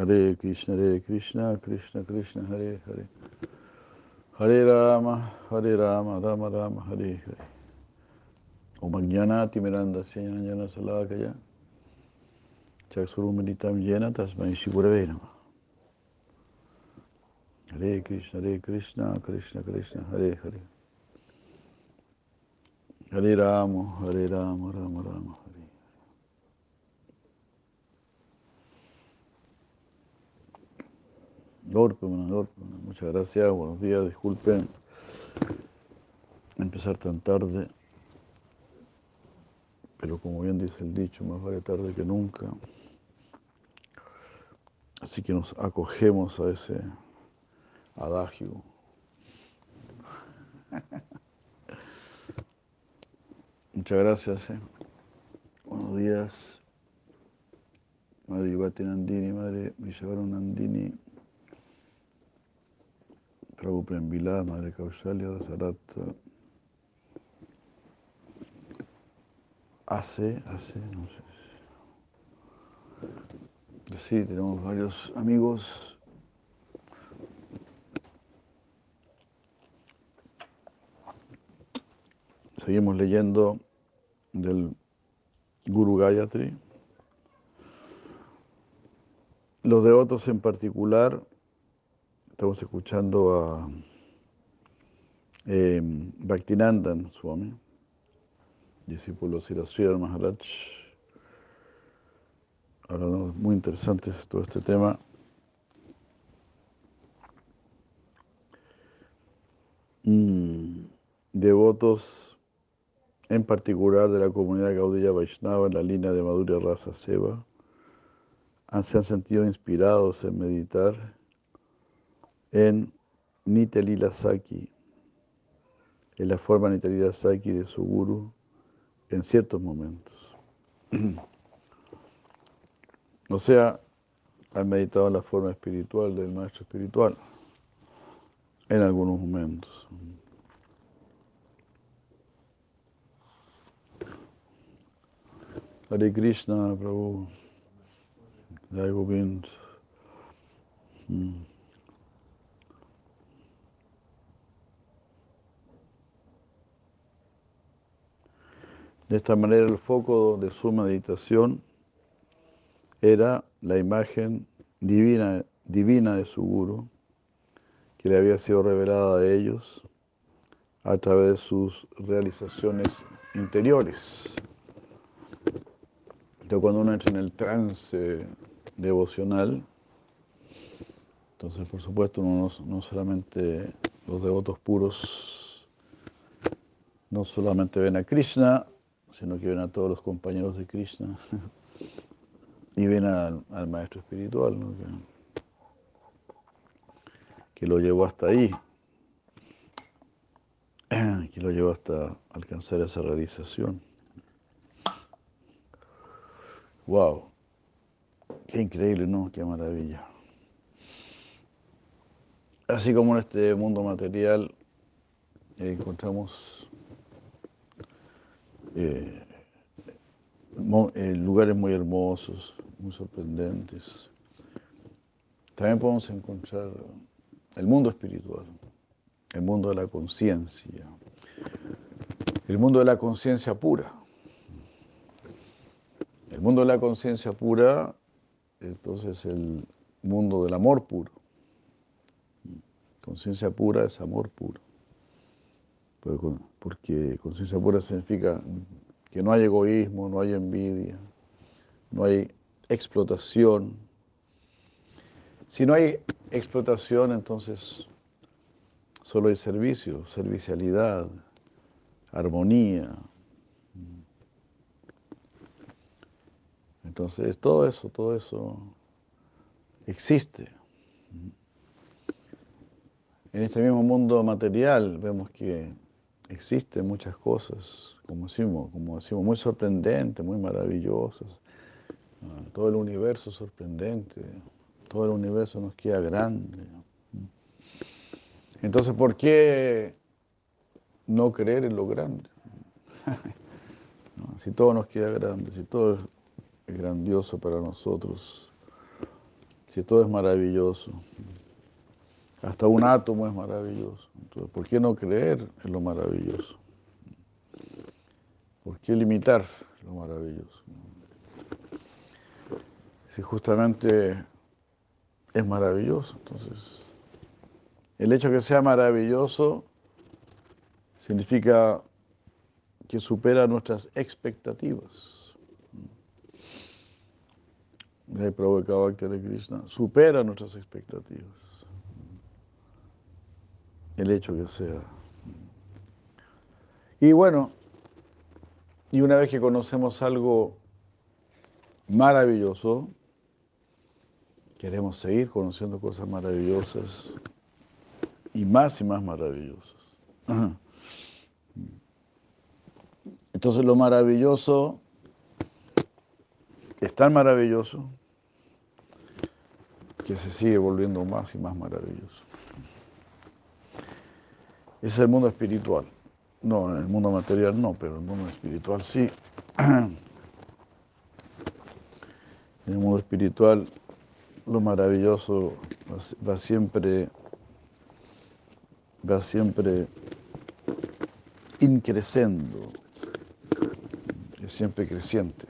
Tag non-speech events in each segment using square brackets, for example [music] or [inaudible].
Hare Krishna, Hare Krishna, Krishna Krishna, Hare Hare. Hare Rama, Hare Rama, Rama Rama, Hare Hare. Om Jnanati Miranda Jnana Salakaya. Chaksurumilitam Jena Tasmai Shigurave Nama. Hare Krishna, Hare Krishna, Krishna Krishna, Hare Hare. Hare Rama, Hare Rama Rama, Hare. Dorpemana, Dorpemana, muchas gracias, buenos días, disculpen empezar tan tarde, pero como bien dice el dicho, más vale tarde que nunca. Así que nos acogemos a ese adagio. [laughs] Muchas gracias. Eh. Buenos días. Madre Yugati Nandini, Madre Vishavaru Nandini, Prabhu Prembila, Madre Kaushalya Sarata. Hace, hace, no sé. Sí, tenemos varios amigos. Seguimos leyendo del Guru Gayatri. Los devotos en particular, estamos escuchando a eh, Bhaktinandan Swami, discípulo de Siraswar Maharaj. Muy interesante todo este tema. Mm, devotos en particular de la comunidad Gaudiya Vaishnava en la línea de Madhurya Rasa Seva, se han sentido inspirados en meditar en Nitelila Saki, en la forma Nitelila Saki de su guru en ciertos momentos. [clears throat] O sea, han meditado la forma espiritual del maestro espiritual en algunos momentos. Hare Krishna, Prabhu. Jai. De esta manera el foco de su meditación era la imagen divina, divina de su guru, que le había sido revelada a ellos a través de sus realizaciones interiores. Entonces cuando uno entra en el trance devocional, entonces por supuesto uno no, solamente los devotos puros no solamente ven a Krishna, sino que ven a todos los compañeros de Krishna [laughs] y ven al, maestro espiritual que, lo llevó hasta ahí, [clears throat] que lo llevó hasta alcanzar esa realización. Wow, qué increíble, ¿no? Qué maravilla. Así como en este mundo material eh, encontramos eh, eh, lugares muy hermosos, muy sorprendentes. También podemos encontrar el mundo espiritual, el mundo de la conciencia, el mundo de la conciencia pura. El mundo de la conciencia pura, entonces el mundo del amor puro. Conciencia pura es amor puro. Porque conciencia pura significa que no hay egoísmo, no hay envidia, no hay explotación. Si no hay explotación, entonces solo hay servicio, servicialidad, armonía, Entonces, todo eso, todo eso existe. En este mismo mundo material vemos que existen muchas cosas, como decimos, como decimos muy sorprendentes, muy maravillosas. Ah, todo el universo sorprendente, todo el universo nos queda grande. Entonces, ¿por qué no creer en lo grande? [laughs] si todo nos queda grande, si todo es grandioso para nosotros. Si todo es maravilloso. Hasta un átomo es maravilloso. Entonces, ¿por qué no creer en lo maravilloso? ¿Por qué limitar lo maravilloso? Si justamente es maravilloso, entonces el hecho de que sea maravilloso significa que supera nuestras expectativas. De Krishna supera nuestras expectativas. El hecho que sea. Y bueno, y una vez que conocemos algo maravilloso, queremos seguir conociendo cosas maravillosas y más y más maravillosas. Entonces lo maravilloso es tan maravilloso que se sigue volviendo más y más maravilloso. Es el mundo espiritual. No, en el mundo material no, pero en el mundo espiritual sí. [clears throat] En el mundo espiritual lo maravilloso va siempre, va siempre increciendo, es siempre creciente.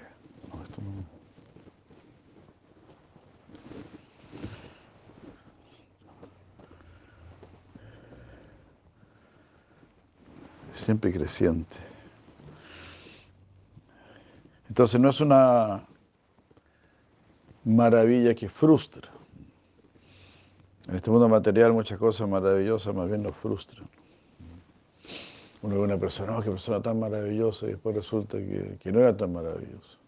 Siempre creciente. Entonces no es una maravilla que frustra. En este mundo material muchas cosas maravillosas más bien nos frustran. Uno ve una persona, oh, qué persona tan maravillosa, y después resulta que, no era tan maravilloso.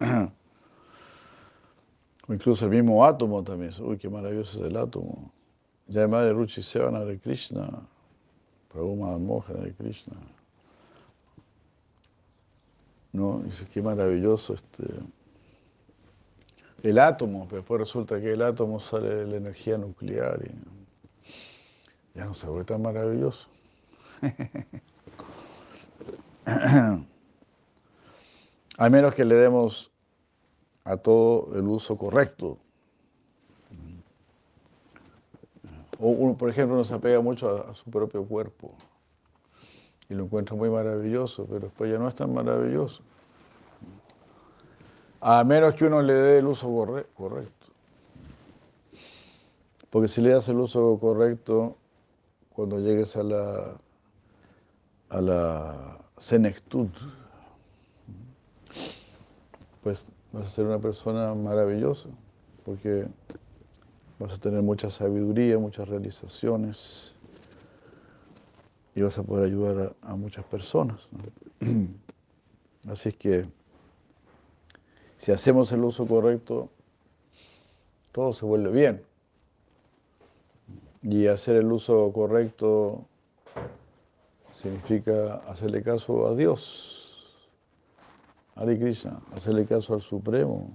[clears throat] O incluso el mismo átomo también, uy, qué maravilloso es el átomo. Ya de Ruchi Sevana de Krishna, Prabhupada Mohan de Krishna. ¿No? Dice, qué maravilloso este el átomo, pero después resulta que el átomo sale de la energía nuclear y ya no se vuelve tan maravilloso. [laughs] A menos que le demos a todo el uso correcto. O por ejemplo, uno se apega mucho a, su propio cuerpo y lo encuentra muy maravilloso, pero después ya no es tan maravilloso. A menos que uno le dé el uso correcto. Porque si le das el uso correcto, cuando llegues a la, a la senectud, pues vas a ser una persona maravillosa, porque vas a tener mucha sabiduría, muchas realizaciones y vas a poder ayudar a, muchas personas. [clears throat] Así es que si hacemos el uso correcto, todo se vuelve bien. Y hacer el uso correcto significa hacerle caso a Dios, a Krishna, hacerle caso al Supremo.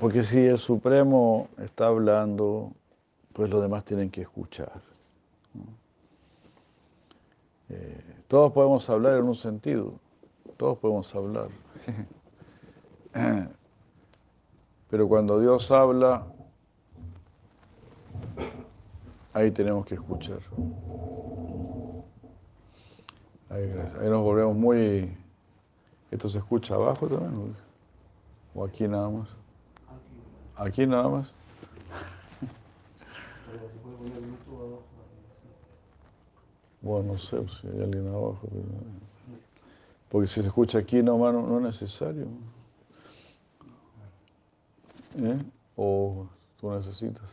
Porque si el Supremo está hablando, pues los demás tienen que escuchar. Eh, todos podemos hablar en un sentido, todos podemos hablar. [laughs] Pero cuando Dios habla, ahí tenemos que escuchar. Ahí, nos volvemos muy... ¿Esto se escucha abajo también? ¿O aquí nada más? Aquí nada más. Bueno, no sé si hay alguien abajo. Porque si se escucha aquí nomás no, no es necesario. ¿Eh? ¿O tú necesitas?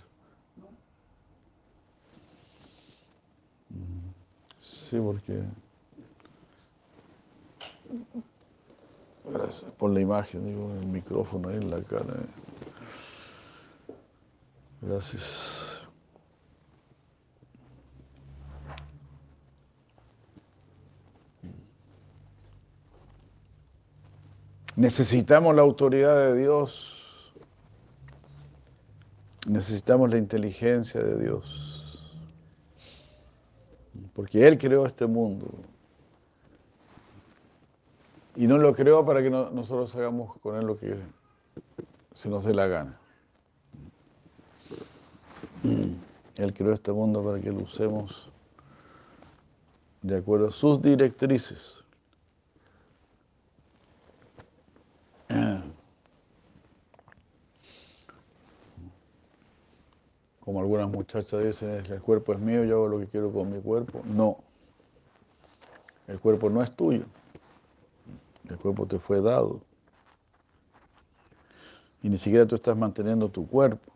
Sí, porque... Gracias por la imagen, digo, el micrófono ahí en la cara. ¿eh? Gracias. Necesitamos la autoridad de Dios. Necesitamos la inteligencia de Dios. Porque Él creó este mundo. Y no lo creó para que nosotros hagamos con él lo que se nos dé la gana. Él creó este mundo para que lo usemos de acuerdo a sus directrices. Como algunas muchachas dicen, el cuerpo es mío, yo hago lo que quiero con mi cuerpo. No, el cuerpo no es tuyo. El cuerpo te fue dado. Y ni siquiera tú estás manteniendo tu cuerpo.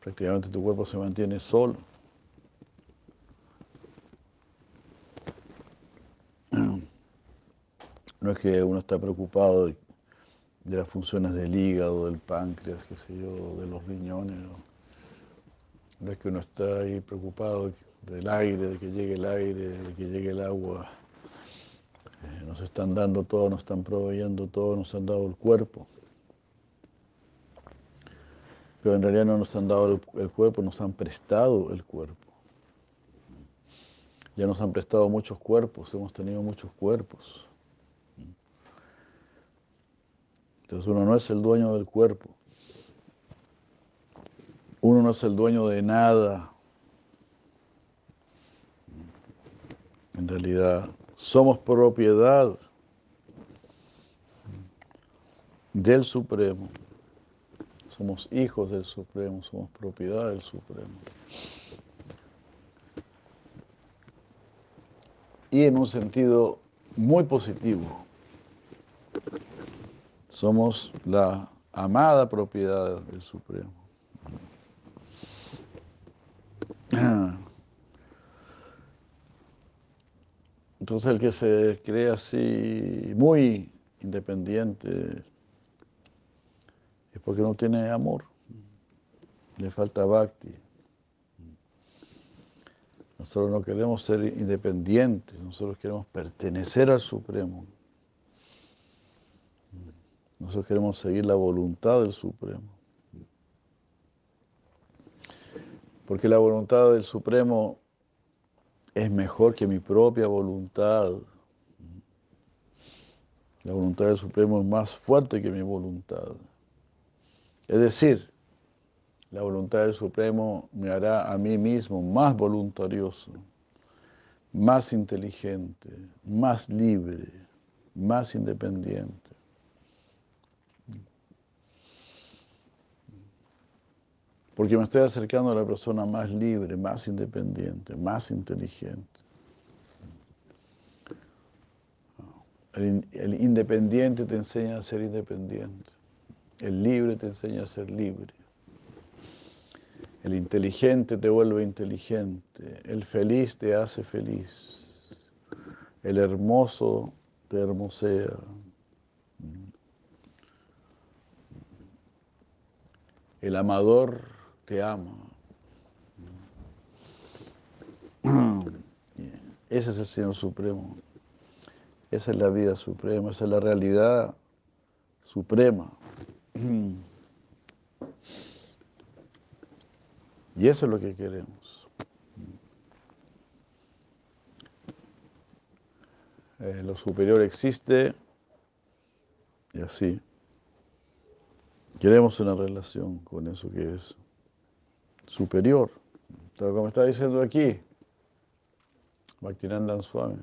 Prácticamente tu cuerpo se mantiene solo. [clears throat] No es que uno está preocupado de, las funciones del hígado, del páncreas, qué sé yo, de los riñones. No, es que uno está ahí preocupado del aire, de que llegue el aire, de que llegue el agua. Eh, nos están dando todo, nos están proveyendo todo, nos han dado el cuerpo. Pero en realidad no nos han dado el cuerpo, nos han prestado el cuerpo. Ya nos han prestado muchos cuerpos, hemos tenido muchos cuerpos. Entonces uno no es el dueño del cuerpo. Uno no es el dueño de nada. En realidad, somos propiedad del Supremo. Somos hijos del Supremo, somos propiedad del Supremo. Y en un sentido muy positivo. Somos la amada propiedad del Supremo. Entonces el que se cree así muy independiente es porque no tiene amor, le falta bhakti. Nosotros no queremos ser independientes, nosotros queremos pertenecer al Supremo. Nosotros queremos seguir la voluntad del Supremo. Porque la voluntad del Supremo es mejor que mi propia voluntad. La voluntad del Supremo es más fuerte que mi voluntad. Es decir, la voluntad del Supremo me hará a mí mismo más voluntarioso, más inteligente, más libre, más independiente. porque me estoy acercando a la persona más libre, más independiente, más inteligente. El, independiente te enseña a ser independiente, el libre te enseña a ser libre, el inteligente te vuelve inteligente, el feliz te hace feliz, el hermoso te hermosea. El amador te amo. Ese es el Señor Supremo. Esa es la vida suprema, esa es la realidad suprema. Y eso es lo que queremos. Eh, lo superior existe y así. Queremos una relación con eso que es superior. como está diciendo aquí, Bhaktinandan Swami,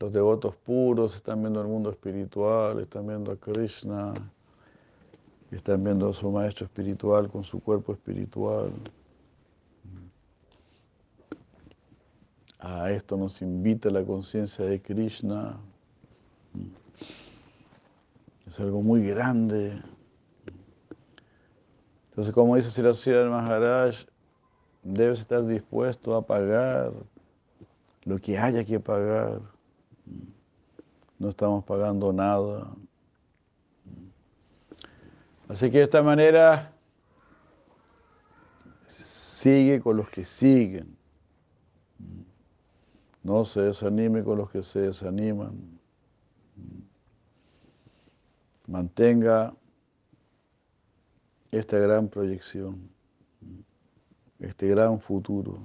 los devotos puros están viendo el mundo espiritual, están viendo a Krishna, están viendo a su maestro espiritual con su cuerpo espiritual. A esto nos invita la conciencia de Krishna. Es algo muy grande. Entonces, como dice Sri del Maharaj, debes estar dispuesto a pagar lo que haya que pagar. No estamos pagando nada. Así que de esta manera sigue con los que siguen. No se desanime con los que se desaniman. Mantenga esta gran proyección, este gran futuro.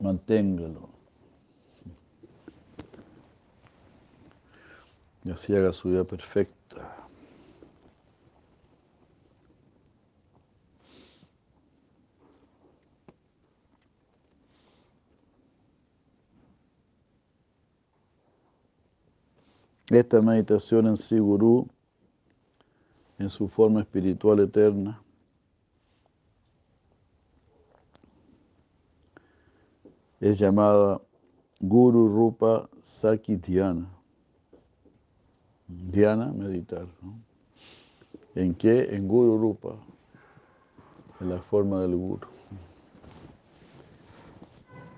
Manténgalo. Y así haga su vida perfecta. Esta meditación en Sri Guru, en su forma espiritual eterna, es llamada Guru Rupa Saki Dhyana. Dhyana, meditar. ¿En qué? En Guru Rupa, en la forma del Guru.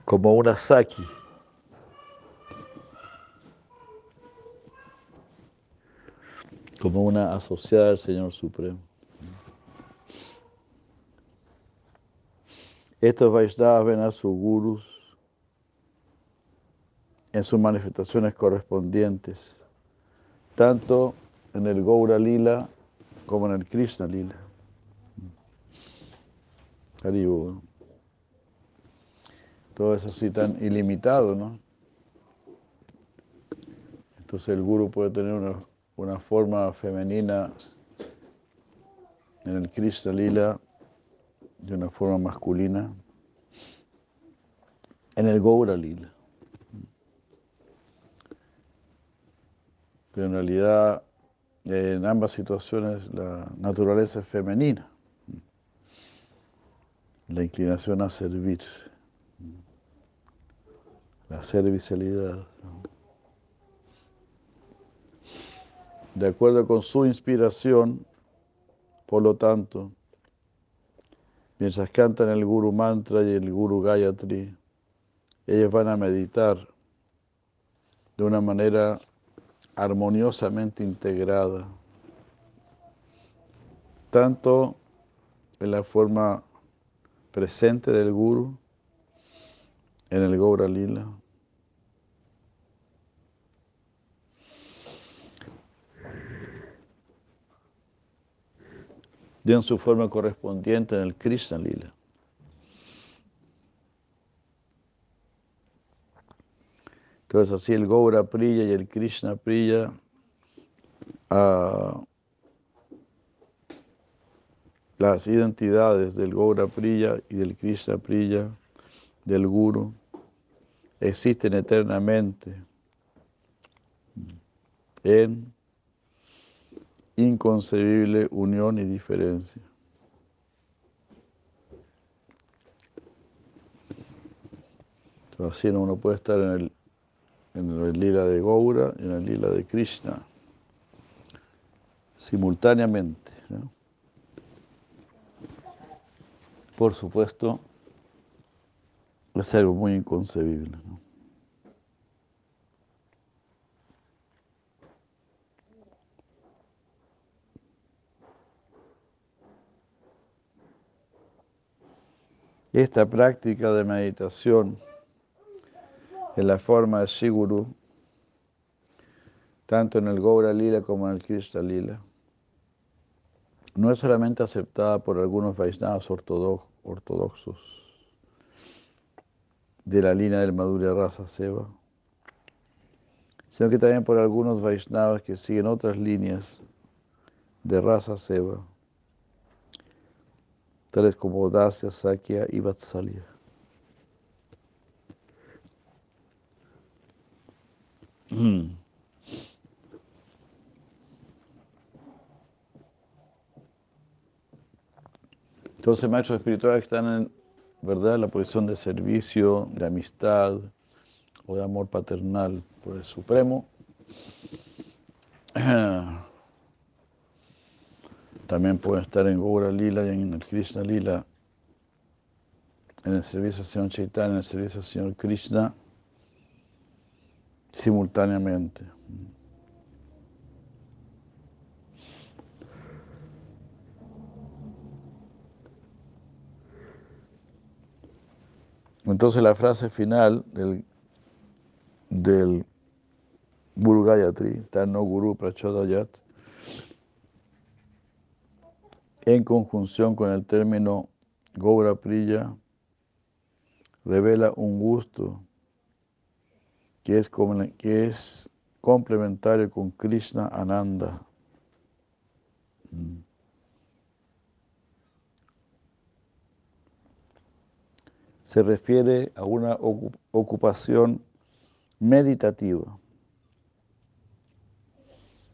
Como una Saki. Como una asociada al Señor Supremo. Estos Vaishnavas ven a sus gurus en sus manifestaciones correspondientes, tanto en el Gaura Lila como en el Krishna Lila. Haribu. Todo es así tan ilimitado, ¿no? Entonces el guru puede tener una, una forma femenina en el Krishna Lila de una forma masculina en el Gaura Lila. En realidad, en ambas situaciones, la naturaleza es femenina. La inclinación a servir. La servicialidad. De acuerdo con su inspiración, por lo tanto, mientras cantan el Guru Mantra y el Guru Gayatri, ellos van a meditar de una manera armoniosamente integrada, tanto en la forma presente del Guru, en el Gaura Lila, y en su forma correspondiente en el Krishna Lila. Entonces así el Gaura Priya y el Krishna Priya uh, las identidades del Gaura Priya y del Krishna Priya, del Guru, existen eternamente en inconcebible unión y diferencia. Entonces, así uno puede estar en el en el lila de Gaura y en el lila de Krishna, simultáneamente. Por supuesto, es algo muy inconcebible. Esta práctica de meditación en la forma de Siguru, tanto en el Gaura Lila como en el Krishna Lila. No es solamente aceptada por algunos Vaishnavas ortodoxos de la línea del Madhurya Rasa Seva, sino que también por algunos Vaishnavas que siguen otras líneas de Rasa Seva, tales como Dasya, Sakya y Vatsalya. Mm. Entonces, maestros espirituales están en verdad la posición de servicio, de amistad o de amor paternal por el Supremo, [clears throat] también pueden estar en Gaura Lila y en el Krishna Lila, en el servicio al Señor Chaitanya, en el servicio al Señor Krishna simultáneamente. Entonces la frase final del, del Guru Gayatri, Tano Guru Prachodayat, en conjunción con el término Gaura Priya, revela un gusto que es, que es complementario con Krishna Ananda. Mm. Se refiere a una ocupación meditativa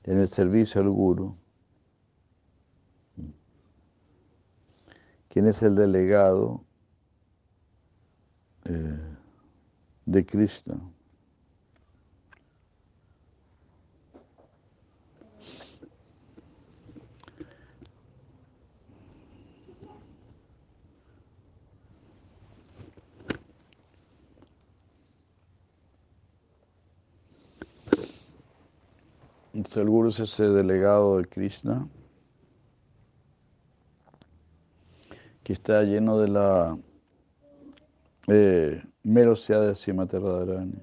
en el servicio al Guru. ¿Quién es el delegado eh, de Krishna? El Guru es ese delegado de Krishna que está lleno de la eh, merosidad de Srimati Radharani.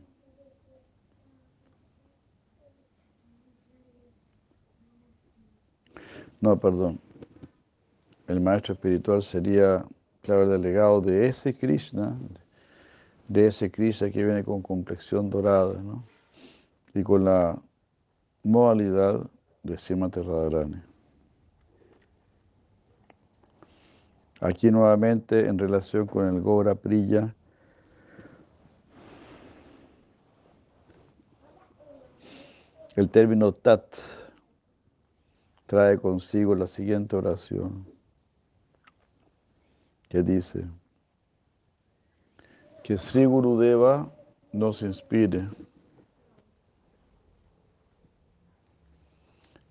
No, perdón. El maestro espiritual sería, claro, el delegado de ese Krishna, de ese Krishna que viene con complexión dorada, ¿no? Y con la modalidad de Radharani. Aquí nuevamente en relación con el Gora Priya, el término Tat trae consigo la siguiente oración que dice que Sri Gurudeva nos inspire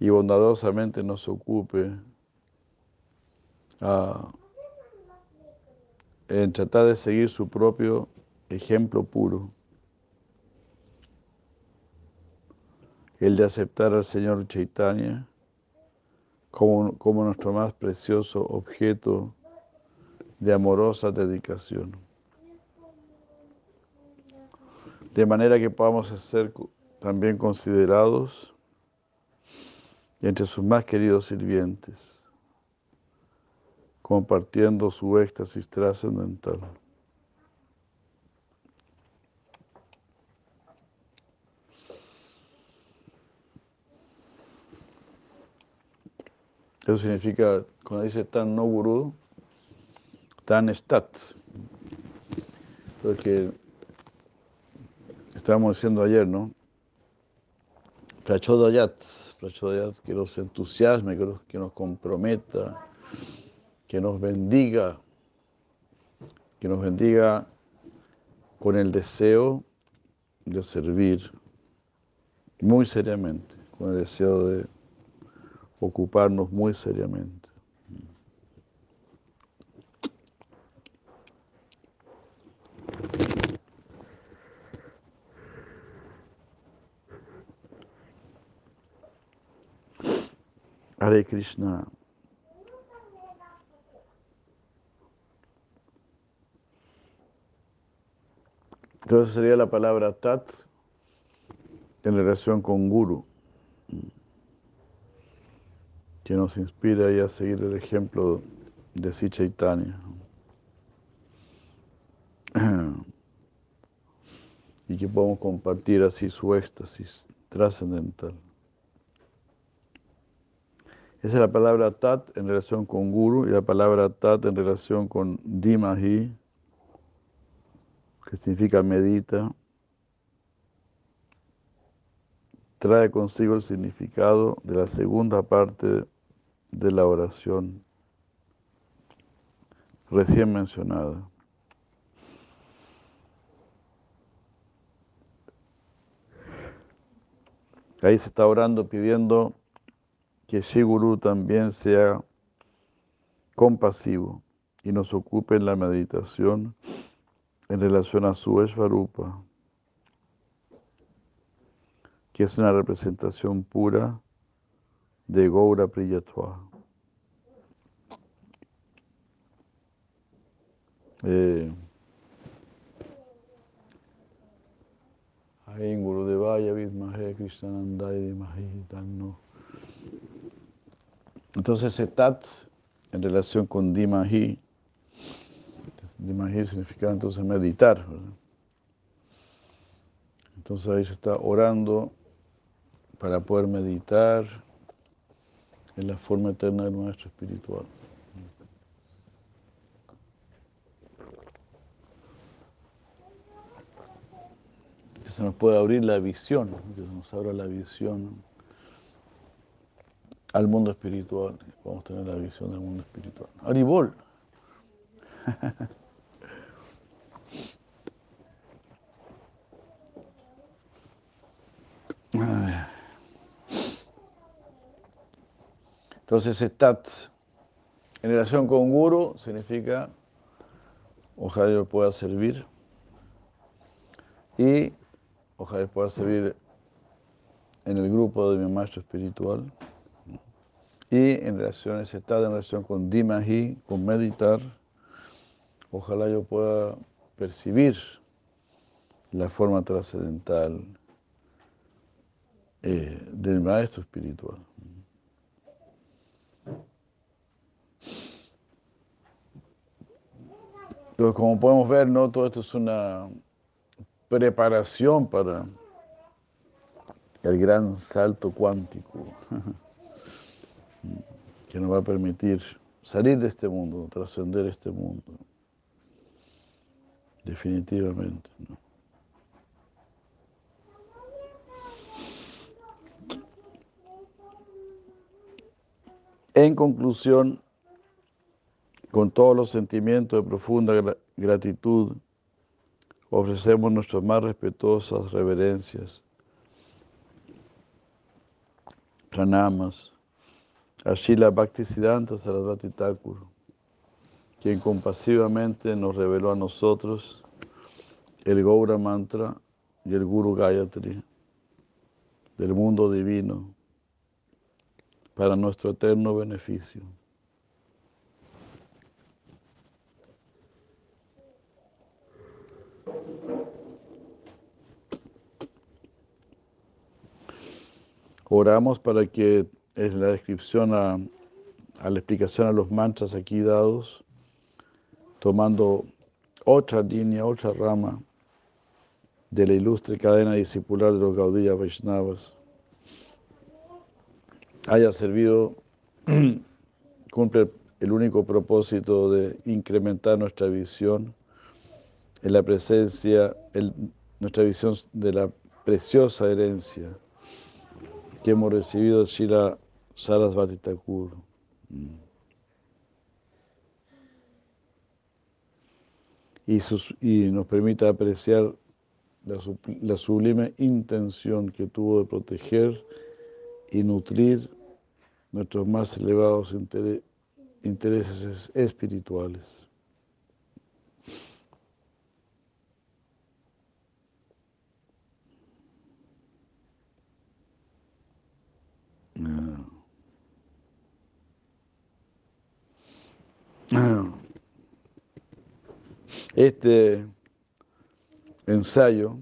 y bondadosamente nos ocupe en tratar de seguir su propio ejemplo puro, el de aceptar al Señor Chaitanya como, como nuestro más precioso objeto de amorosa dedicación. De manera que podamos ser también considerados entre sus más queridos sirvientes compartiendo su éxtasis trascendental. Eso significa, cuando dice tan no gurú, tan estat. Porque estábamos diciendo ayer, ¿no? Prachodayat, Que nos entusiasme, que nos comprometa, que nos bendiga, que nos bendiga con el deseo de servir muy seriamente, con el deseo de ocuparnos muy seriamente. Hare Krishna. Entonces sería la palabra tat en relación con guru, que nos inspira a seguir el ejemplo de Si [clears throat] y que podamos compartir así su éxtasis trascendental. Esa es la palabra tat en relación con guru y la palabra tat en relación con dimahi, que significa medita, trae consigo el significado de la segunda parte de la oración recién mencionada. Ahí se está orando pidiendo que Shiguru también sea compasivo y nos ocupe en la meditación en relación a su Esvarupa, que es una representación pura de Gaura Priyatva. Eh, Gurudevaya Tanno. Entonces, Tat, en relación con Dimahi, Dimahi significa entonces meditar. ¿verdad? Entonces ahí se está orando para poder meditar en la forma eterna del maestro espiritual. Que se nos puede abrir la visión, que se nos abra la visión al mundo espiritual. Podemos tener la visión del mundo espiritual. Aribol. [laughs] Entonces, estat en relación con guru significa ojalá yo pueda servir y ojalá yo pueda servir en el grupo de mi maestro espiritual y en relación ese estado, en relación con Dimahi, con meditar, ojalá yo pueda percibir la forma trascendental eh, del maestro espiritual. Entonces, como podemos ver, ¿no? todo esto es una preparación para el gran salto cuántico [laughs] que nos va a permitir salir de este mundo, trascender este mundo. Definitivamente. En conclusión, con todos los sentimientos de profunda gratitud, ofrecemos nuestras más respetuosas reverencias, pranamas, a Shila Bhaktisiddhanta Sarasvati Thakur, quien compasivamente nos reveló a nosotros el Gaura Mantra y el Guru Gayatri del mundo divino para nuestro eterno beneficio. Oramos para que en la descripción a, la explicación a los mantras aquí dados, tomando otra línea, otra rama de la ilustre cadena discipular de los Gaudiya Vaishnavas, haya servido, [clears throat] cumple el único propósito de incrementar nuestra visión en la presencia, nuestra visión de la preciosa herencia que hemos recibido de Shira Sarasvati Thakur. Y, y, nos permita apreciar la, sublime intención que tuvo de proteger y nutrir nuestros más elevados intereses espirituales. Este ensayo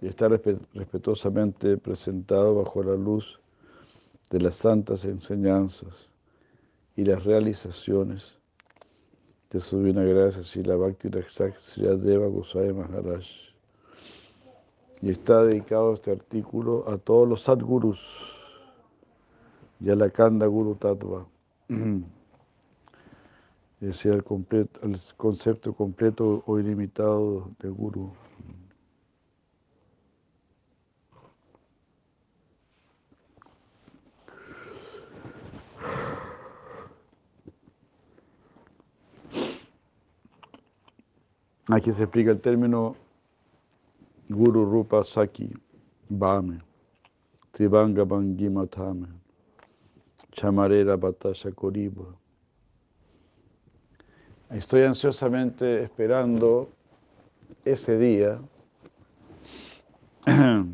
está respetuosamente presentado bajo la luz de las santas enseñanzas y las realizaciones de su divina gracia la Bhakti Deva Gosai Maharaj. Y está dedicado este artículo a todos los Sadgurus y a la Kanda Guru Tattva. Es decir, el, el concepto completo o ilimitado de guru. Aquí se explica el término Guru Rupa Saki Bhame, Trivanga Bangimatame, Chamarera Batasha Koriba. Estoy ansiosamente esperando ese día. [clears throat]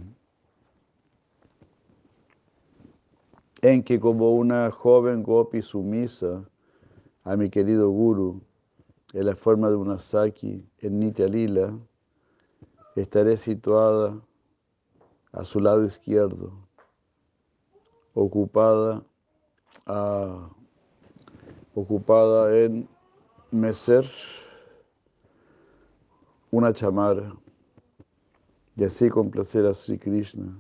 En que como una joven gopi sumisa a mi querido guru en la forma de una saki en Nitya Lila, estaré situada a su lado izquierdo, ocupada, ocupada en mecer una chamara y así complacer a Sri Krishna,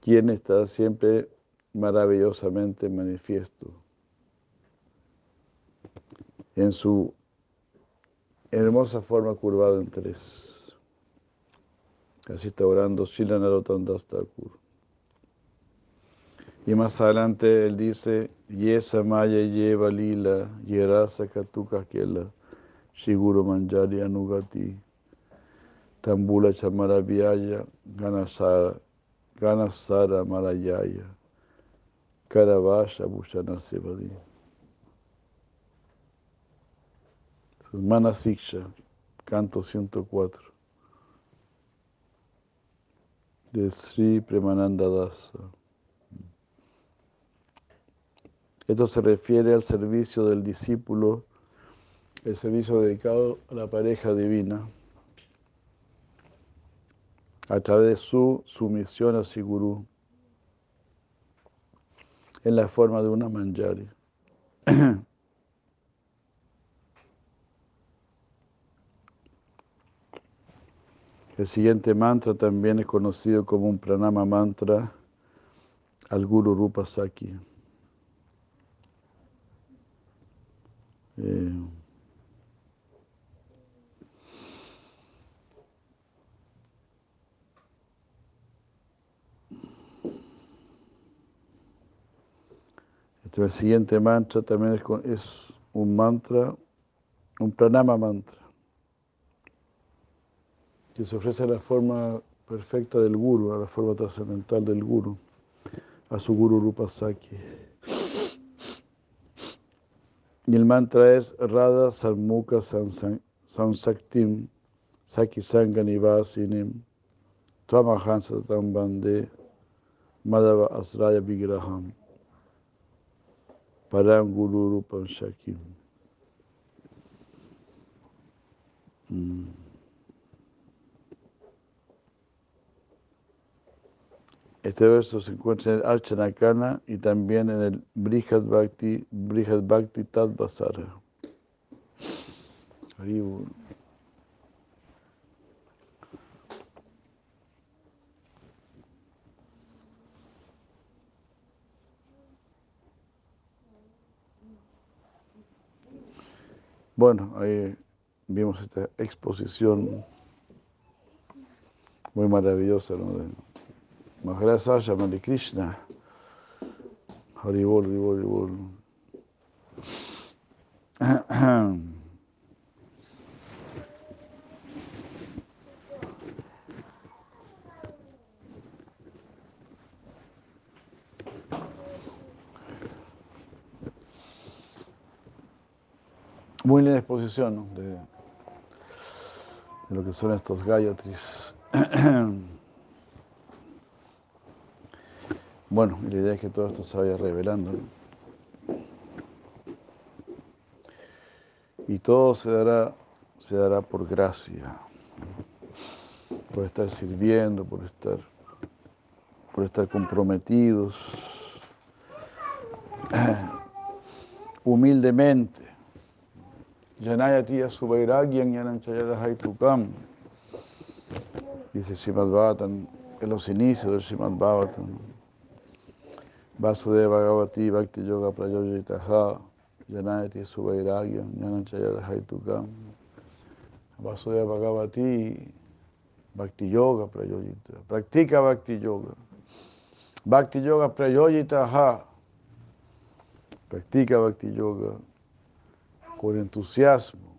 quien está siempre maravillosamente manifiesto en su hermosa forma curvada en tres. Así está orando Sila Thakur. Y más adelante él dice, Yesa Maya Yeva Lila, Yerasa Katuka Kela, Shiguro Manjari Anugati, Tambula Chamara Vyaya, Ganasara, Ganasara Marayaya, Karavasha Bhushana Sevadi. Mana Siksha, canto 104, de Sri Premananda Dasa. Esto se refiere al servicio del discípulo, el servicio dedicado a la pareja divina, a través de su sumisión a Sigurú, en la forma de una manjari. [clears throat] El siguiente mantra también es conocido como un pranama mantra al Guru Rupa Saki. Eh, el siguiente mantra también es, un mantra, un pranama mantra, que se ofrece a la forma perfecta del guru, a la forma trascendental del guru, a su guru Rupasaki. Y el mantra es Radha Sarmuka Sansaktim Saki Sanga Nivasinim Twamahansatam Bande Madhava Asraya Vigraham Param Guru Rupam Shakim. Mm. Este verso se encuentra en el Archanakana y también en el Brihad Bhakti, Brihad Bhakti Tadvasara. Bueno, ahí vimos esta exposición muy maravillosa ¿no? Maharaj Mari Krishna. Haribol, Haribol, Haribol. Muy linda exposición de, de, lo que son estos Gayatris. [clears throat] Bueno, la idea es que todo esto se vaya revelando. Y todo se dará, se dará por gracia, por estar sirviendo, por estar, por estar comprometidos, [clears throat] humildemente. Subairagyan. Dice Srimad Bhavatan en los inicios del Srimad Bhavatan. Vasudeva Bhagavati Bhakti Yoga Prayojitaha Janayati Suvairagya Jnanachaya Haitukam Vasudeva Bhagavati Bhakti Yoga Prayojita Practica Bhakti Yoga. Bhakti Yoga Prayojitaha Practica Bhakti Yoga con entusiasmo.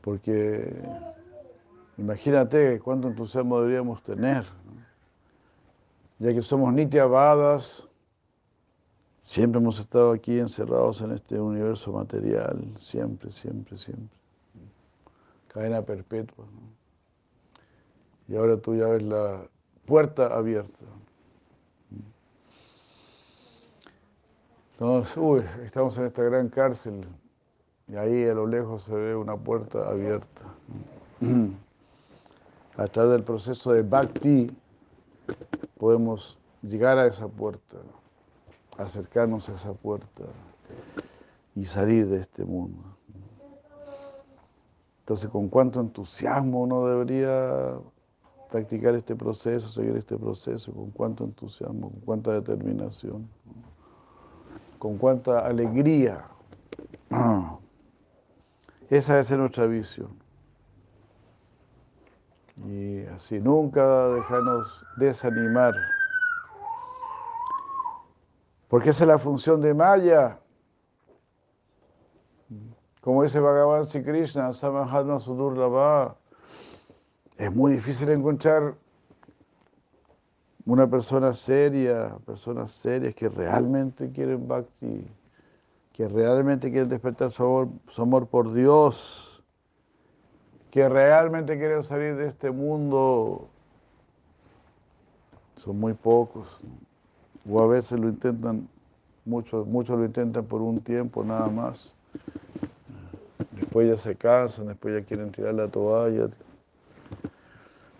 Porque imagínate cuánto entusiasmo deberíamos tener ya que somos nitiabadas, siempre hemos estado aquí encerrados en este universo material, siempre, siempre, siempre. Cadena perpetua. Y ahora tú ya ves la puerta abierta. Entonces, uy, estamos en esta gran cárcel y ahí a lo lejos se ve una puerta abierta. [clears throat] A del proceso de bhakti, podemos llegar a esa puerta, acercarnos a esa puerta y salir de este mundo. Entonces, con cuánto entusiasmo uno debería practicar este proceso, seguir este proceso, con cuánto entusiasmo, con cuánta determinación, con cuánta alegría. [clears throat] Esa debe ser nuestra visión. Y así, nunca dejarnos desanimar. Porque esa es la función de Maya. Como dice Bhagavan Sri Krishna, Samahatma Sudurlava, es muy difícil encontrar una persona seria, personas serias que realmente quieren bhakti, que realmente quieren despertar su amor, su amor por Dios, que realmente quieren salir de este mundo. Son muy pocos. O a veces lo intentan, muchos, muchos lo intentan por un tiempo nada más. Después ya se cansan, después ya quieren tirar la toalla.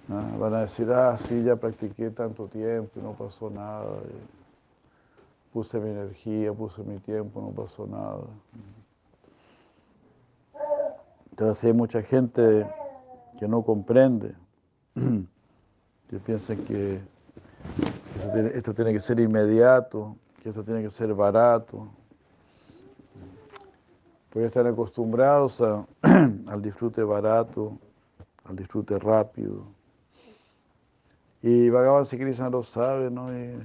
Ah, van a decir, ah, sí, ya practiqué tanto tiempo y no pasó nada. Puse mi energía, puse mi tiempo, no pasó nada. Entonces hay mucha gente que no comprende, [clears throat] que piensa que esto tiene, que ser inmediato, que esto tiene que ser barato. Porque están acostumbrados [clears throat] al disfrute barato, al disfrute rápido. Y Bhagavan Krishna lo sabe, ¿no? Y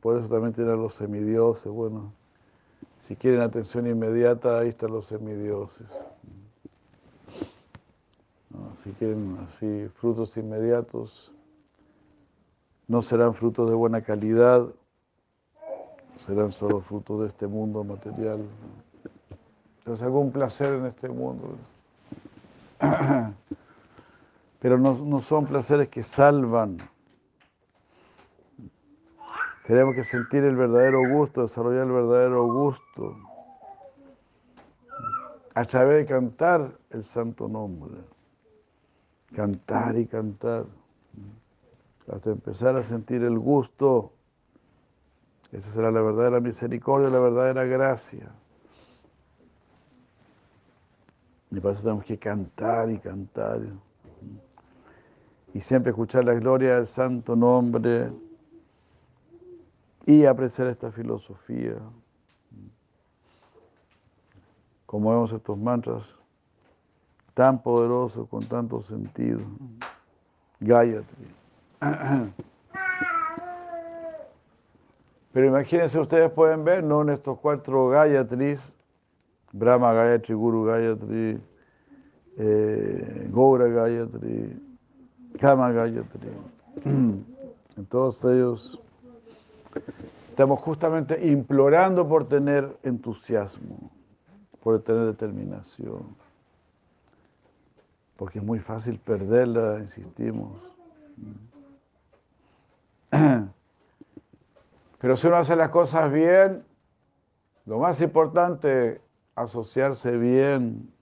por eso también tiene a los semidioses. Bueno, si quieren atención inmediata, ahí están los semidioses. Si quieren así frutos inmediatos, no serán frutos de buena calidad, serán solo frutos de este mundo material. Entonces algún placer en este mundo. [clears throat] Pero no, no son placeres que salvan. Tenemos que sentir el verdadero gusto, desarrollar el verdadero gusto a través de cantar el santo nombre. Cantar y cantar. Hasta empezar a sentir el gusto. Esa será la verdadera misericordia, la verdadera gracia. Y para eso tenemos que cantar y cantar. Y siempre escuchar la gloria del santo nombre y apreciar esta filosofía. Como vemos estos mantras tan poderosos, con tanto sentido. Gayatri. Pero imagínense, ustedes pueden ver, ¿no? En estos cuatro Gayatris, Brahma Gayatri, Guru Gayatri, eh, Gaura Gayatri, Kama Gayatri. En todos ellos Estamos justamente implorando por tener entusiasmo, por tener determinación. Porque es muy fácil perderla, insistimos. [clears throat] Pero si uno hace las cosas bien, lo más importante asociarse bien.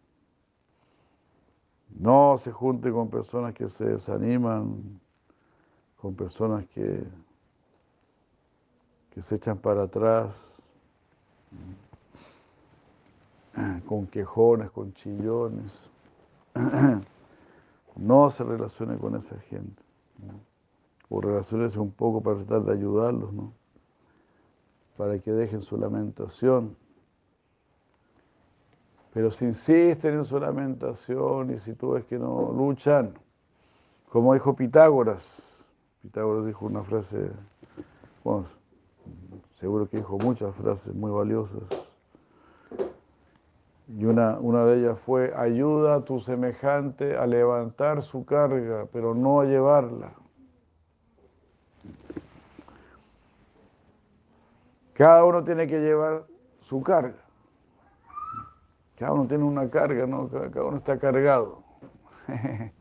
No se junte con personas que se desaniman, con personas que que se echan para atrás, con quejones, con chillones. [clears throat] No se relacione con esa gente. O relaciones un poco para tratar de ayudarlos, ¿no? Para que dejen su lamentación. Pero si insisten en su lamentación y si tú ves que no luchan, como dijo Pitágoras, Pitágoras dijo una frase, bueno, seguro que dijo muchas frases muy valiosas. Y una, una de ellas fue, ayuda a tu semejante a levantar su carga, pero no a llevarla. Cada uno tiene que llevar su carga. Cada uno tiene una carga, ¿no? Cada uno está cargado. [laughs]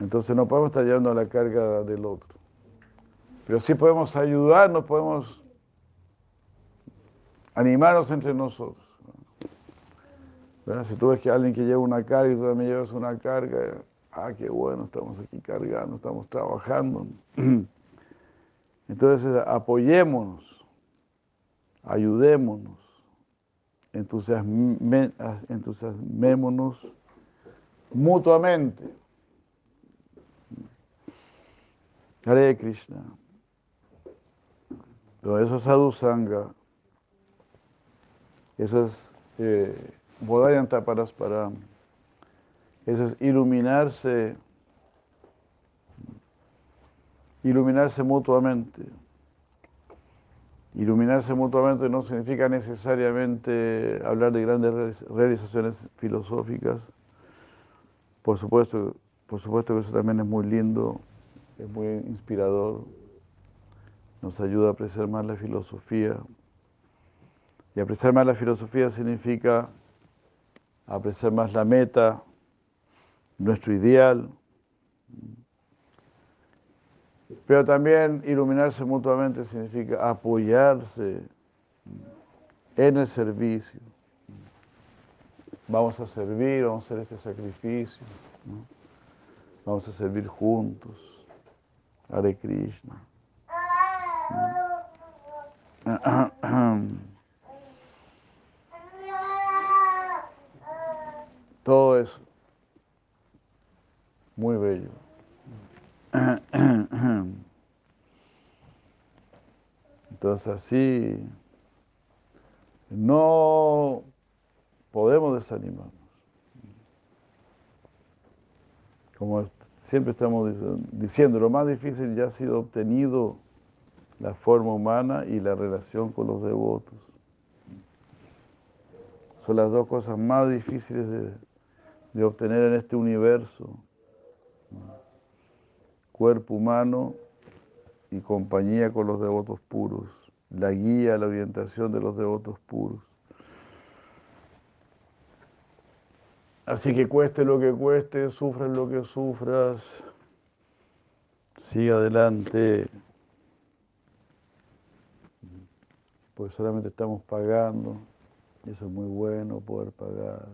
Entonces no podemos estar llevando la carga del otro. Pero sí podemos ayudarnos, podemos animarnos entre nosotros. Si tú ves que alguien que lleva una carga y tú también llevas una carga, ah, qué bueno, estamos aquí cargando, estamos trabajando. [clears throat] Entonces apoyémonos, ayudémonos, entusiasmémonos mutuamente. Hare Krishna. Pero eso es sadhu sangha. Eso es eh, Bodhayanta Parasparam. Eso es iluminarse, iluminarse mutuamente. Iluminarse mutuamente no significa necesariamente hablar de grandes realizaciones filosóficas. Por supuesto, por supuesto que eso también es muy lindo, es muy inspirador, nos ayuda a apreciar más la filosofía. Y apreciar más la filosofía significa apreciar más la meta, nuestro ideal, pero también iluminarse mutuamente significa apoyarse en el servicio. Vamos a servir, vamos a hacer este sacrificio. Vamos a servir juntos. Hare Krishna. [clears throat] [clears throat] Todo eso. Muy bello. Entonces así no podemos desanimarnos. Como siempre estamos diciendo, lo más difícil ya ha sido obtenido la forma humana y la relación con los devotos. Son las dos cosas más difíciles de, obtener en este universo. Cuerpo humano y compañía con los devotos puros, la guía, la orientación de los devotos puros. Así que cueste lo que cueste, sufras lo que sufras, sigue adelante, pues solamente estamos pagando, y eso es muy bueno poder pagar.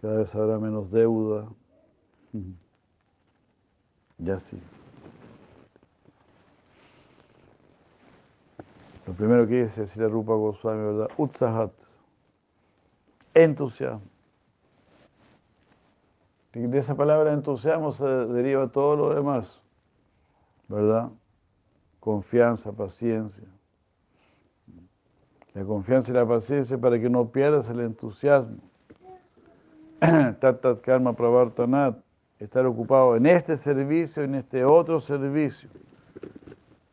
Cada vez habrá menos deuda. Ya sí. Lo primero que dice la Rupa Goswami, ¿verdad? Utsahat. Entusiasmo. De esa palabra entusiasmo se deriva todo lo demás, ¿verdad? Confianza, paciencia. La confianza y la paciencia para que no pierdas el entusiasmo. [clears throat] Tatat karma pravartanat estar ocupado en este servicio, en este otro servicio.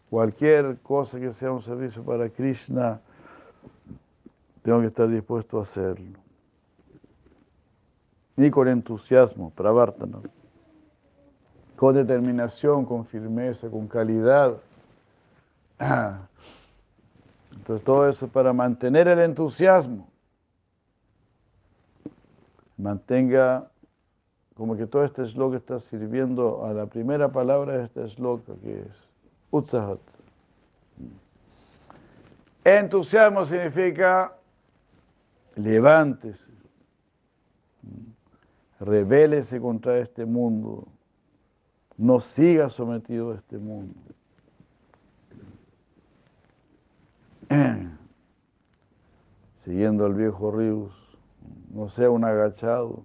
Cualquier cosa que sea un servicio para Krishna, tengo que estar dispuesto a hacerlo. Y con entusiasmo, pravartana. Con determinación, con firmeza, con calidad. [clears throat] Entonces todo eso es para mantener el entusiasmo. Mantenga como que todo este sloka está sirviendo a la primera palabra de este sloka, que es Utsahat. Entusiasmo significa levántese, rebélese contra este mundo, no siga sometido a este mundo. [clears throat] Siguiendo al viejo Rius, no sea un agachado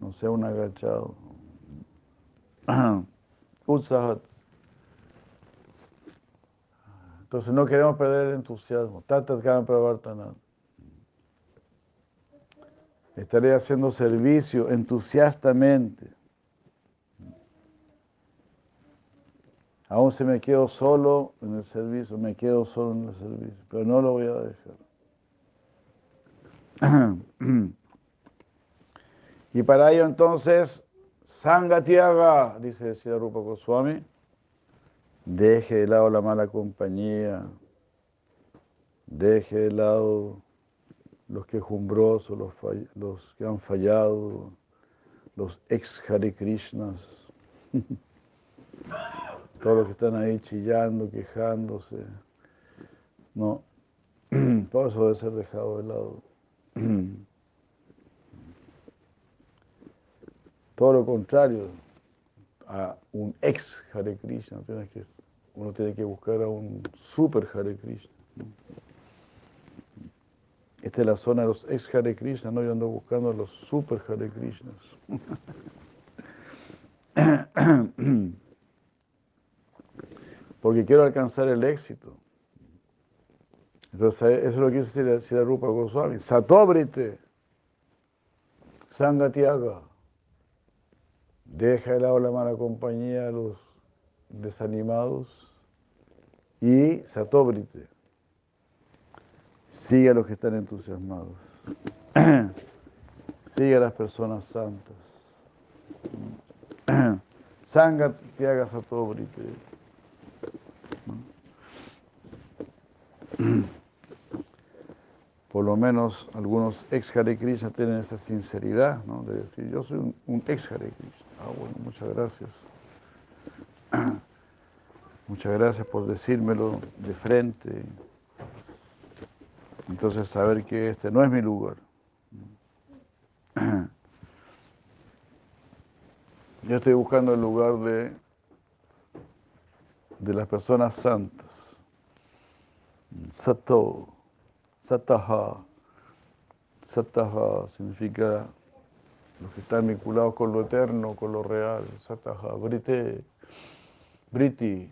no sea un agachado. [clears throat] Utsahat. Entonces no queremos perder el entusiasmo. Tatat nada. Estaré haciendo servicio entusiastamente. Aún si me quedo solo en el servicio, me quedo solo en el servicio, pero no lo voy a dejar. [clears throat] Y para ello entonces, Sangatiaga, dice el Rupa Goswami, deje de lado la mala compañía, deje de lado los quejumbrosos, los, los que han fallado, los ex Hare Krishnas, [laughs] todos los que están ahí chillando, quejándose. No, [clears throat] todo eso debe ser dejado de lado. [clears throat] Todo lo contrario a un ex Hare Krishna, uno tiene que buscar a un super Hare Krishna. Esta es la zona de los ex Hare Krishna, ¿no? Yo ando buscando a los super Hare Krishnas. [clears throat] Porque quiero alcanzar el éxito. Entonces, eso es lo que decir la Rupa Goswami. Satobrite, Sangatiaga. Deja de lado la mala compañía a los desanimados y Satobrite. Sigue a los que están entusiasmados. [clears throat] Sigue a las personas santas. [clears throat] Sangatiaga Satobrite. [clears throat] por lo menos algunos ex Hare Krishna tienen esa sinceridad, ¿no? de decir, yo soy un, ex Hare Krishna. Ah, bueno, muchas gracias. [clears throat] Muchas gracias por decírmelo de frente. Entonces saber que este no es mi lugar. [clears throat] Yo estoy buscando el lugar de, de las personas santas. Sato. Sataha. Sataha significa los que están vinculados con lo eterno, con lo real. Sataha. Brite. Briti.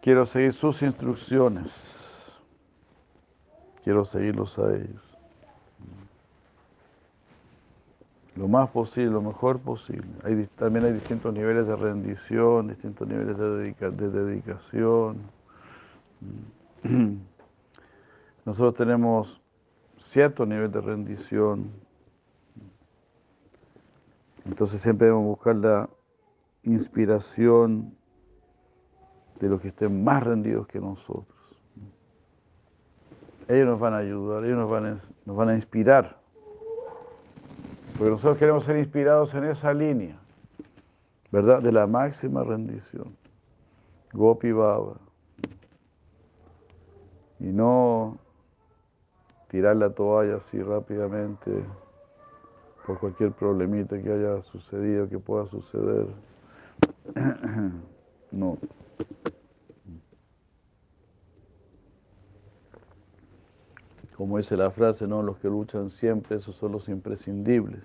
Quiero seguir sus instrucciones. Quiero seguirlos a ellos. Lo más posible, lo mejor posible. Hay, también hay distintos niveles de rendición, distintos niveles de, de dedicación. [clears throat] Nosotros tenemos cierto nivel de rendición. Entonces siempre debemos buscar la inspiración de los que estén más rendidos que nosotros. Ellos nos van a ayudar, ellos nos van a, nos van a inspirar. Porque nosotros queremos ser inspirados en esa línea, ¿verdad? De la máxima rendición. Gopi Baba y no tirar la toalla así rápidamente por cualquier problemita que haya sucedido, que pueda suceder. [clears throat] No. Como dice la frase, ¿no? Los que luchan siempre, esos son los imprescindibles.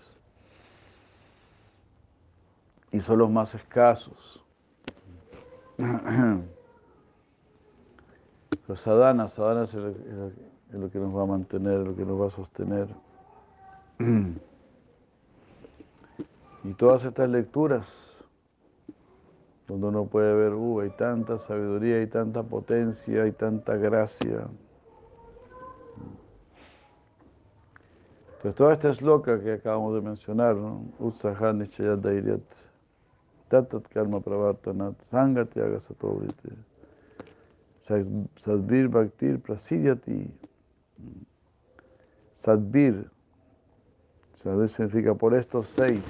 Y son los más escasos. [clears throat] Pero sadhana, sadhana es, lo que nos va a mantener, lo que nos va a sostener. [clears throat] Y todas estas lecturas, donde uno puede ver, uh, hay tanta sabiduría, hay tanta potencia, hay tanta gracia. Entonces, toda esta loca que acabamos de mencionar, ¿no? Utsaha Nishayat Dairyat, Tatat Karma Pravartanat, Sangati Agasatovite. Sadbir Bhaktir Prasidyati. Sadbir. Sadbir significa por estos seis,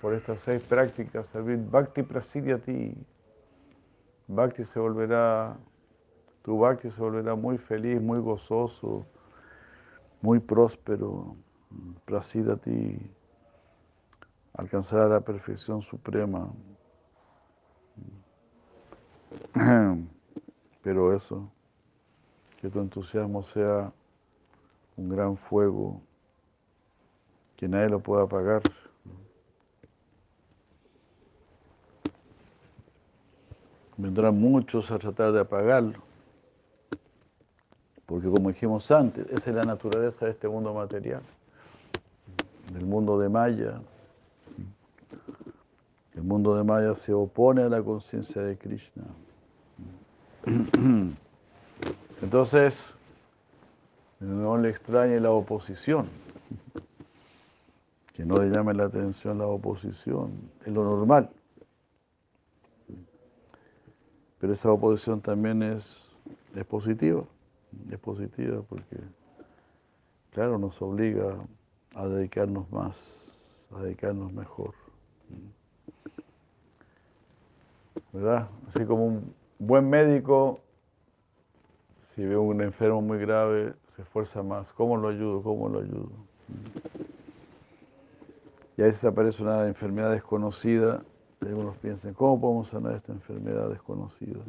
por estas seis prácticas, Sadbir Bhakti Prasidyati. Bhakti se volverá, tu Bhakti se volverá muy feliz, muy gozoso, muy próspero. Prasidati alcanzará la perfección suprema. [clears throat] Pero eso, que tu entusiasmo sea un gran fuego que nadie lo pueda apagar. Vendrán muchos a tratar de apagarlo, porque como dijimos antes, esa es la naturaleza de este mundo material, del mundo de Maya. El mundo de Maya se opone a la conciencia de Krishna. Entonces, no le extrañe la oposición, que no le llame la atención la oposición, es lo normal. Pero esa oposición también es, es positiva, es positiva porque, claro, nos obliga a dedicarnos más, a dedicarnos mejor. ¿Verdad? Así como un, buen médico, si ve un enfermo muy grave, se esfuerza más. ¿Cómo lo ayudo? ¿Cómo lo ayudo? Y a veces aparece una enfermedad desconocida y algunos piensan, ¿cómo podemos sanar esta enfermedad desconocida?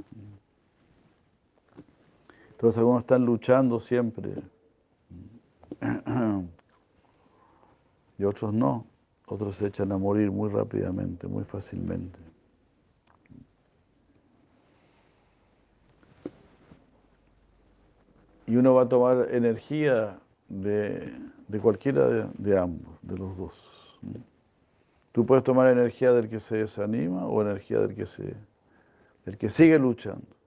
Entonces algunos están luchando siempre y otros no. Otros se echan a morir muy rápidamente, muy fácilmente. Y uno va a tomar energía de, cualquiera de, ambos, de los dos. Tú puedes tomar energía del que se desanima o energía del que, se, del que sigue luchando.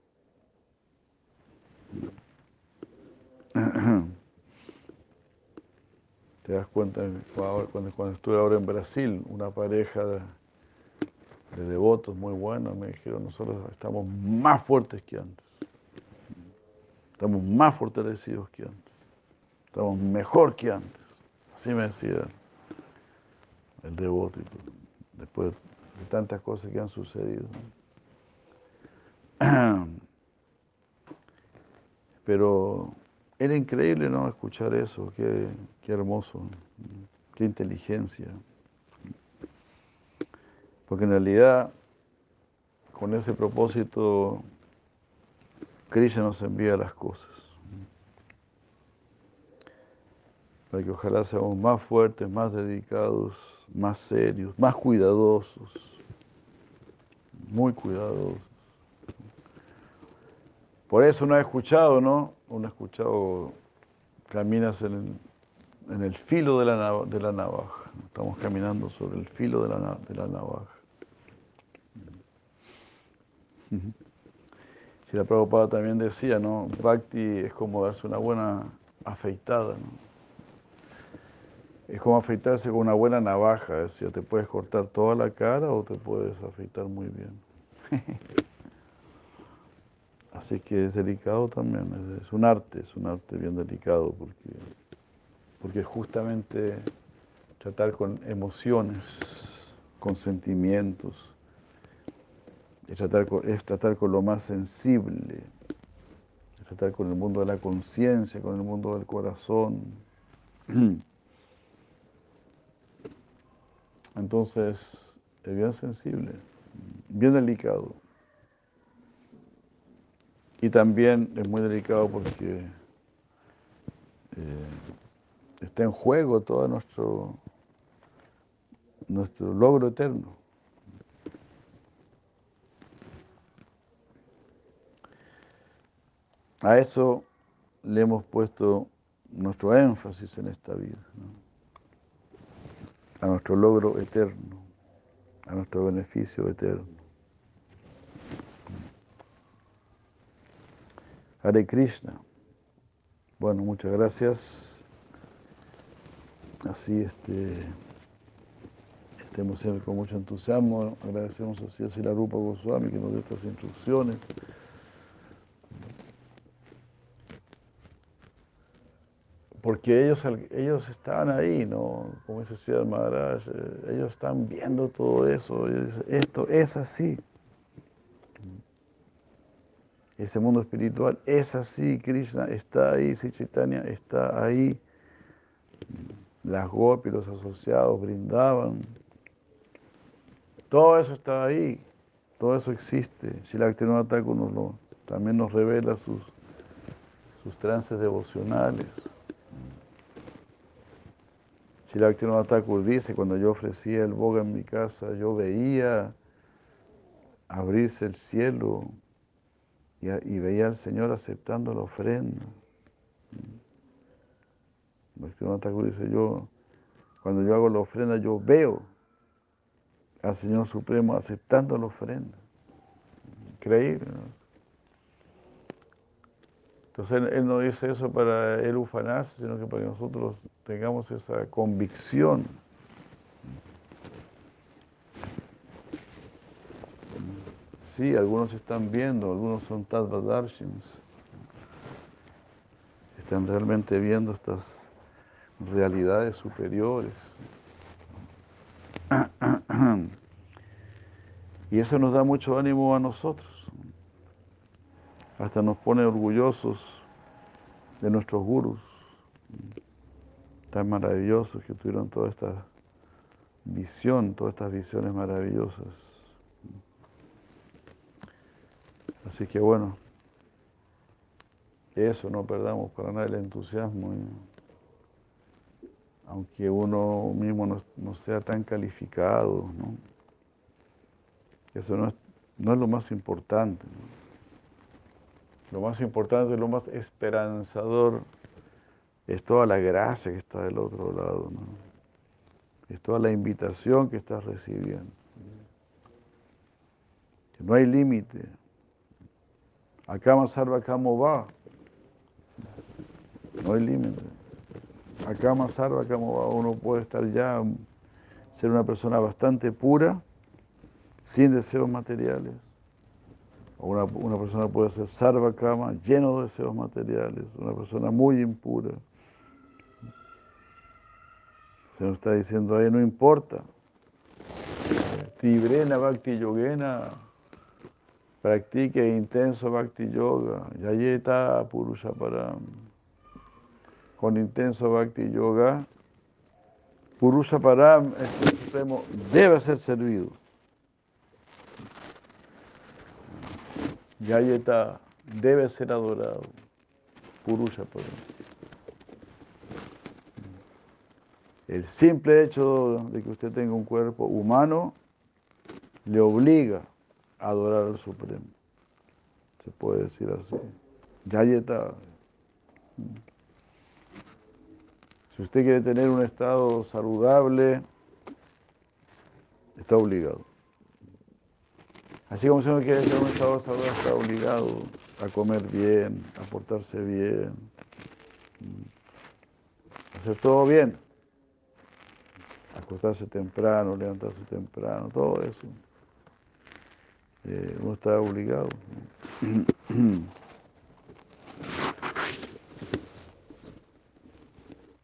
Te das cuenta, cuando, estuve ahora en Brasil, una pareja de, devotos muy buenos me dijeron, nosotros estamos más fuertes que antes. Estamos más fortalecidos que antes. Estamos mejor que antes. Así me decía el devoto, después de tantas cosas que han sucedido. [clears throat] Pero era increíble no escuchar eso, qué, qué hermoso, qué inteligencia. Porque en realidad, con ese propósito, Krishna nos envía las cosas. Para que ojalá seamos más fuertes, más dedicados, más serios, más cuidadosos, muy cuidadosos. Por eso uno ha escuchado, ¿no? Uno ha escuchado, caminas en el, filo de la, de la, navaja. Estamos caminando sobre el filo de la, de la navaja. Si la Prabhupada también decía, ¿no? Bhakti es como darse una buena afeitada, ¿no? Es como afeitarse con una buena navaja, es decir, te puedes cortar toda la cara o te puedes afeitar muy bien. [laughs] Así que es delicado también, es un arte, es un arte bien delicado porque, porque justamente tratar con emociones, con sentimientos, tratar con, es tratar con lo más sensible, es tratar con el mundo de la conciencia, con el mundo del corazón. [clears throat] Entonces, es bien sensible, bien delicado. Y también es muy delicado porque eh, está en juego todo nuestro, nuestro logro eterno. A eso le hemos puesto nuestro énfasis en esta vida a nuestro logro eterno, a nuestro beneficio eterno. Hare Krishna. Bueno, muchas gracias. Así este, estemos siempre con mucho entusiasmo. Agradecemos así a Sila Rupa Goswami que nos dio estas instrucciones. porque ellos, ellos estaban ahí, ¿no? Como dice Ciudad Maharaj, eh, ellos están viendo todo eso, esto es así. Ese mundo espiritual es así, Krishna está ahí, Chaitanya está ahí. Las gopis, los asociados brindaban. Todo eso está ahí, todo eso existe. Shilaktiruna Thakur nos también nos revela sus, sus trances devocionales. Shilaktiruna Thakur dice, cuando yo ofrecía el boga en mi casa, yo veía abrirse el cielo y, veía al Señor aceptando la ofrenda. Shilaktiruna Thakur dice, yo, cuando yo hago la ofrenda, yo veo al Señor Supremo aceptando la ofrenda. Increíble, ¿no? Entonces él, no dice eso para él ufanarse, sino que para que nosotros tengamos esa convicción. Sí, algunos están viendo, algunos son Tadvadarshins. Están realmente viendo estas realidades superiores. Y eso nos da mucho ánimo a nosotros hasta nos pone orgullosos de nuestros gurus, tan maravillosos que tuvieron toda esta visión, todas estas visiones maravillosas. Así que bueno, eso, no perdamos para nada el entusiasmo. Aunque uno mismo no, sea tan calificado, ¿no? Eso no es, no es lo más importante. Lo más importante, lo más esperanzador es toda la gracia que está del otro lado. ¿no? Es toda la invitación que estás recibiendo. Que no hay límite. Salva, acá va. No hay límite. Salva, acá va. Uno puede estar ya, ser una persona bastante pura, sin deseos materiales. O una, una persona puede ser sarva kama, lleno de deseos materiales. Una persona muy impura. Se nos está diciendo ahí, no importa. Tibrena Bhakti Yogena, practique intenso Bhakti Yoga, Yayeta Purusha Param. Con intenso Bhakti Yoga, Purusha Param, el Supremo, debe ser servido. Yayeta debe ser adorado. Purusha Param. El simple hecho de que usted tenga un cuerpo humano le obliga adorar al Supremo. Se puede decir así. Ya está. Si usted quiere tener un estado saludable, está obligado. Así como si uno quiere tener un estado saludable, está obligado a comer bien, a portarse bien, a hacer todo bien acostarse temprano, levantarse temprano, todo eso. Eh, uno está obligado. [clears throat]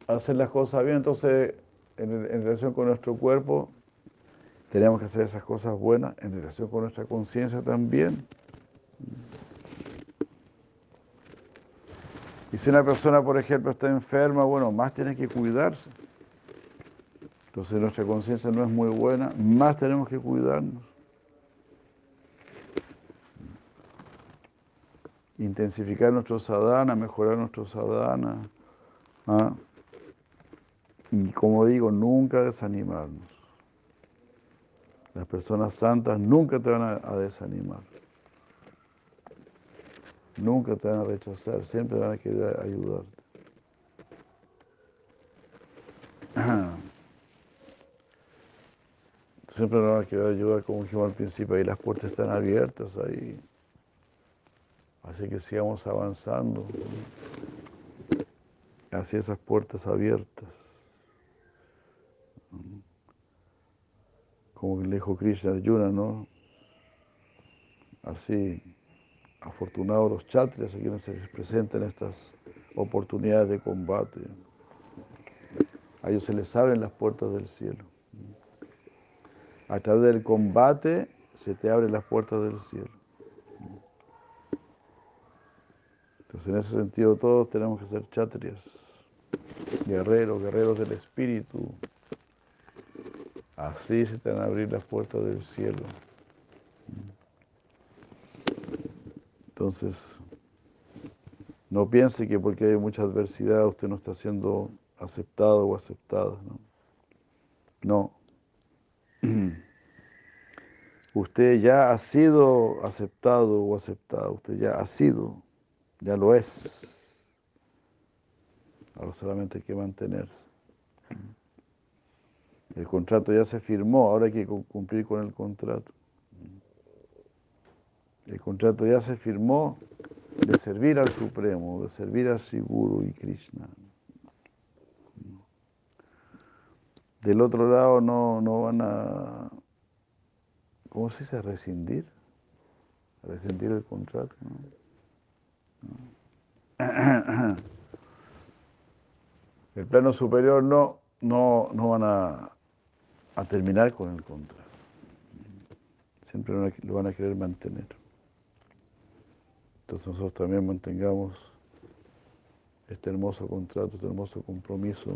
hacer las cosas bien, entonces en, en, relación con nuestro cuerpo tenemos que hacer esas cosas buenas, en relación con nuestra conciencia también. Y si una persona, por ejemplo, está enferma, bueno, más tiene que cuidarse. Entonces nuestra conciencia no es muy buena, más tenemos que cuidarnos. Intensificar nuestro sadhana, mejorar nuestro sadhana. ¿ah? Y como digo, nunca desanimarnos. Las personas santas nunca te van a, desanimar. Nunca te van a rechazar, siempre van a querer ayudarte. [clears throat] Siempre nos va a querer ayudar como dijimos al principio, ahí las puertas están abiertas ahí. Así que sigamos avanzando hacia esas puertas abiertas. Como le dijo Krishna Arjuna, ¿no? Así, afortunados los chatrias a quienes se les presentan estas oportunidades de combate. A ellos se les abren las puertas del cielo. A través del combate se te abren las puertas del cielo. Entonces, en ese sentido, todos tenemos que ser chatrias, guerreros, guerreros del espíritu. Así se te van a abrir las puertas del cielo. Entonces, no piense que porque hay mucha adversidad usted no está siendo aceptado o aceptada. No. no. [clears throat] Usted ya ha sido aceptado o aceptado, usted ya ha sido, ya lo es. Ahora solamente hay que mantenerse. El contrato ya se firmó, ahora hay que cumplir con el contrato. El contrato ya se firmó de servir al Supremo, de servir a Siguru y Krishna. Del otro lado no, no van a, ¿cómo se dice? Rescindir. Rescindir el contrato. El plano superior no, no, no van a, a terminar con el contrato. Siempre lo van a querer mantener. Entonces nosotros también mantengamos este hermoso contrato, este hermoso compromiso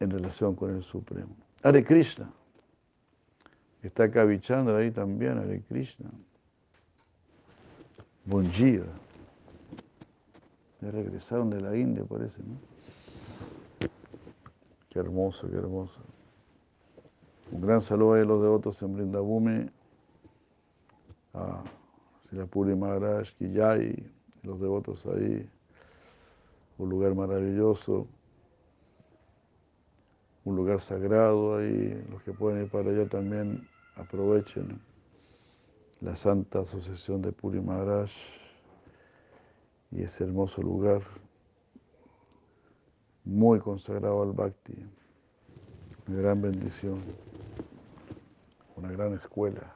en relación con el Supremo. Hare Krishna. Está Kavichanda ahí también, Hare Krishna. Bom dia. Ya regresaron de la India, parece, ¿no? Qué hermoso, qué hermoso. Un gran saludo a los devotos en Brindabhume, a Silapuri Maharaj, Kiyai, los devotos ahí, un lugar maravilloso, un lugar sagrado ahí, los que pueden ir para allá también aprovechen la Santa Asociación de Puri Maharaj y ese hermoso lugar muy consagrado al Bhakti, una gran bendición, una gran escuela.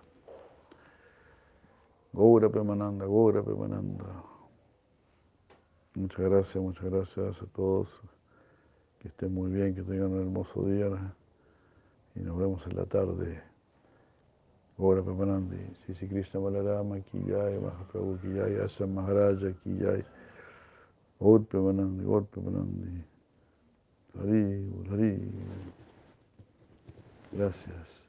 Gaura Pemananda, Gaura Pemananda. Muchas gracias, muchas gracias a todos. Que estén muy bien, que tengan un hermoso día y nos vemos en la tarde. Gaura Pemanandi, Sisi Krishna Balarama, Kiyai, Mahaprabhu Kiyai, Asa Maharaja Kiyai, Gaur Pemanandi, Gaur Pemanandi. Hari, Hari. Gracias.